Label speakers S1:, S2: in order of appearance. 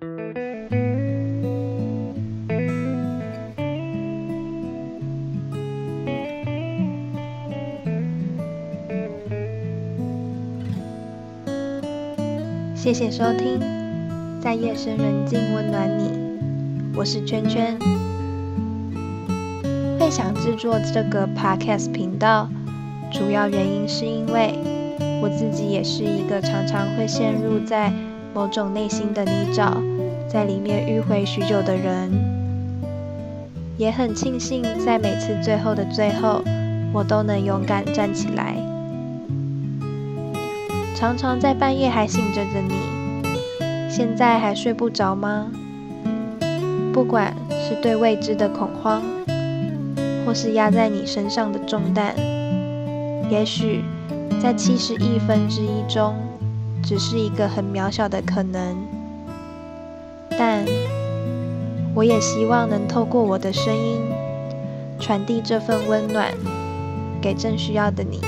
S1: 谢谢收听，在夜深人静温暖你，我是圈圈。会想制作这个 podcast 频道，主要原因是因为我自己也是一个常常会陷入在某种内心的泥沼，在里面迂回许久的人。也很庆幸，在每次最后的最后，我都能勇敢站起来。常常在半夜还醒着的你，现在还睡不着吗？不管是对未知的恐慌，或是压在你身上的重担，也许在七十亿分之一中，只是一个很渺小的可能。但我也希望能透过我的声音，传递这份温暖，给正需要的你。